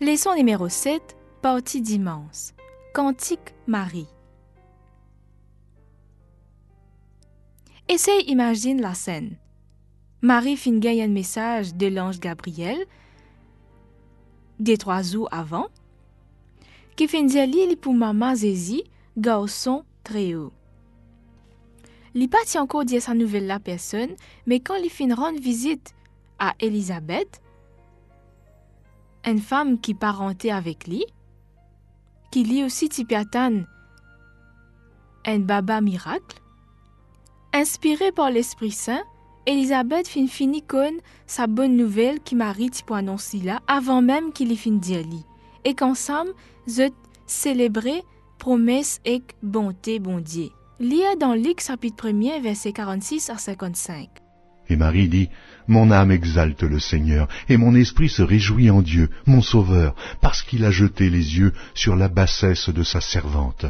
Leçon numéro 7, partie d'immense. Cantique Marie. Essaye imagine la scène. Marie fin gagne un message de l'ange Gabriel, des trois jours avant, qui fin dire li pour maman Zézi, garçon très haut. Li pas encore dire sa nouvelle la personne, mais quand il fin rendre visite à Elisabeth, une femme qui parentait avec lui, qui lit aussi Tipiatan, un baba miracle, inspirée par l'Esprit Saint, Elisabeth fin con sa bonne nouvelle qui Marie pour annoncer avant même qu'il y fin dire et qu'ensemble, ze célébrer promesse et bonté bon Dieu. Lia dans Luc chapitre 1er verset 46 à 55. Et Marie dit, Mon âme exalte le Seigneur, et mon esprit se réjouit en Dieu, mon Sauveur, parce qu'il a jeté les yeux sur la bassesse de sa servante.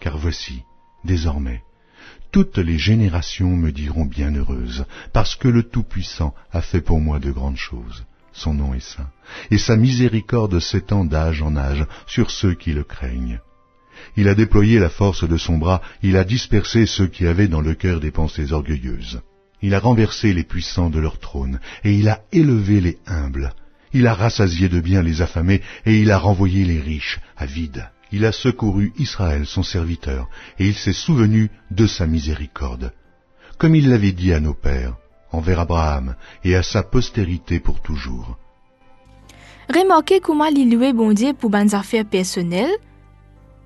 Car voici, désormais, toutes les générations me diront bienheureuse, parce que le Tout-Puissant a fait pour moi de grandes choses. Son nom est saint, et sa miséricorde s'étend d'âge en âge sur ceux qui le craignent. Il a déployé la force de son bras, il a dispersé ceux qui avaient dans le cœur des pensées orgueilleuses. Il a renversé les puissants de leur trône, et il a élevé les humbles. Il a rassasié de bien les affamés, et il a renvoyé les riches à vide. Il a secouru Israël, son serviteur, et il s'est souvenu de sa miséricorde. Comme il l'avait dit à nos pères, envers Abraham, et à sa postérité pour toujours. Remarquez comment il bon Dieu pour bonnes affaires personnelles,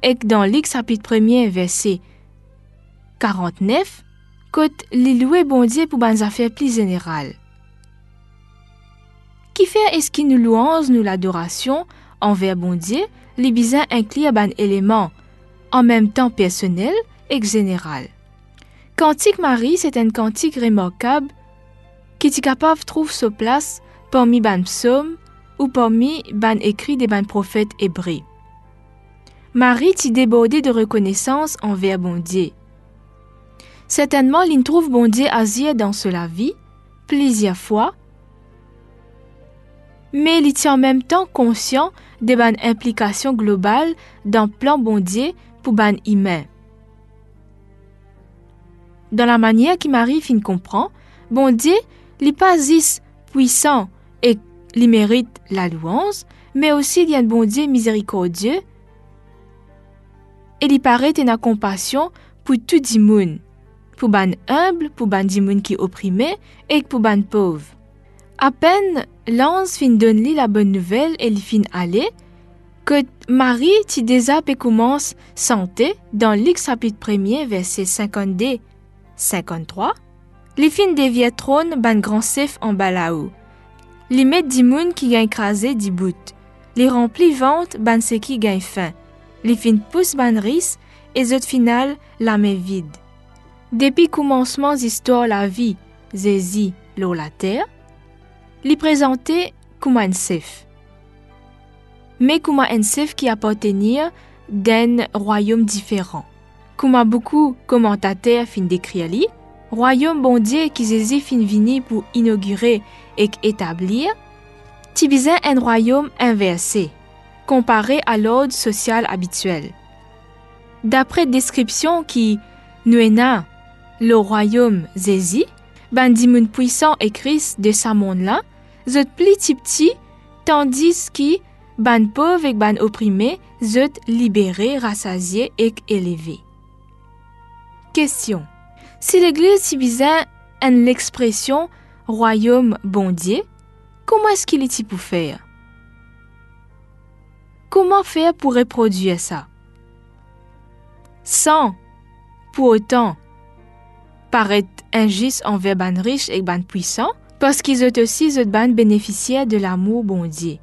et dans Luc chapitre 1er verset 49, côte li louer bon Dieu pour bonnes affaires plus générales. Qui fait est-ce qui nous louange nous l'adoration envers bon Dieu, les besoins incluent ban éléments en même temps personnel et général. Cantique Marie, c'est un cantique remarquable qui est capable de trouver sa place parmi ban psaumes ou parmi ban écrits des ban prophètes hébreux. Marie t'y débordée de reconnaissance envers bon Dieu. Certainement, l'in trouve bon Dieu dans cela vie, plusieurs fois, mais il est en même temps conscient de ban implication globale dans plan bon Dieu pour ban humain. Dans la manière qui Marie fin comprend, bon Dieu, pas puissant et il mérite la louange, mais aussi il y a un bon Dieu miséricordieux et il paraît une compassion pour tout le monde, pour ban humble, pour ban monde qui opprimé et pour ban pauvre. À peine l'ange fin donne lui la bonne nouvelle et il fin aller, que Marie ti déjà peut commence santé dans Luc chapitre 1er verset 52 53. Les fin devient trône ban grand chef en balaou. Les met di moun qui gagne écrasé di bout. Les remplis vente ban ce qui gagne faim. Les fin pousse ban ris et zot final la main vide. Depuis commencement d'histoire la vie, Zézi, l'eau la terre, li présentait comme un chef. Mais comme un qui appartenait d'un royaume différent. Comme beaucoup commentateurs fin décrire li, royaume bon Dieu qui Jésus fin vini pour inaugurer et établir, tibisait un royaume inversé, comparé à l'ordre social habituel. D'après description qui nous le royaume Zézi, ban dimoun puissant et Christ de sa monde là, zot pli petit, tandis que ban pauvre et ban opprimé, zot libéré, rassasié et élevé. Question. Si l'Église utilisait en l'expression royaume bon Dieu, comment est-ce qu'il est pour faire? Comment faire pour reproduire ça? Sans, pour autant, paraître injuste envers ban riche et ban puissant, parce qu'ils ont aussi ban bénéficiaire de l'amour bon Dieu.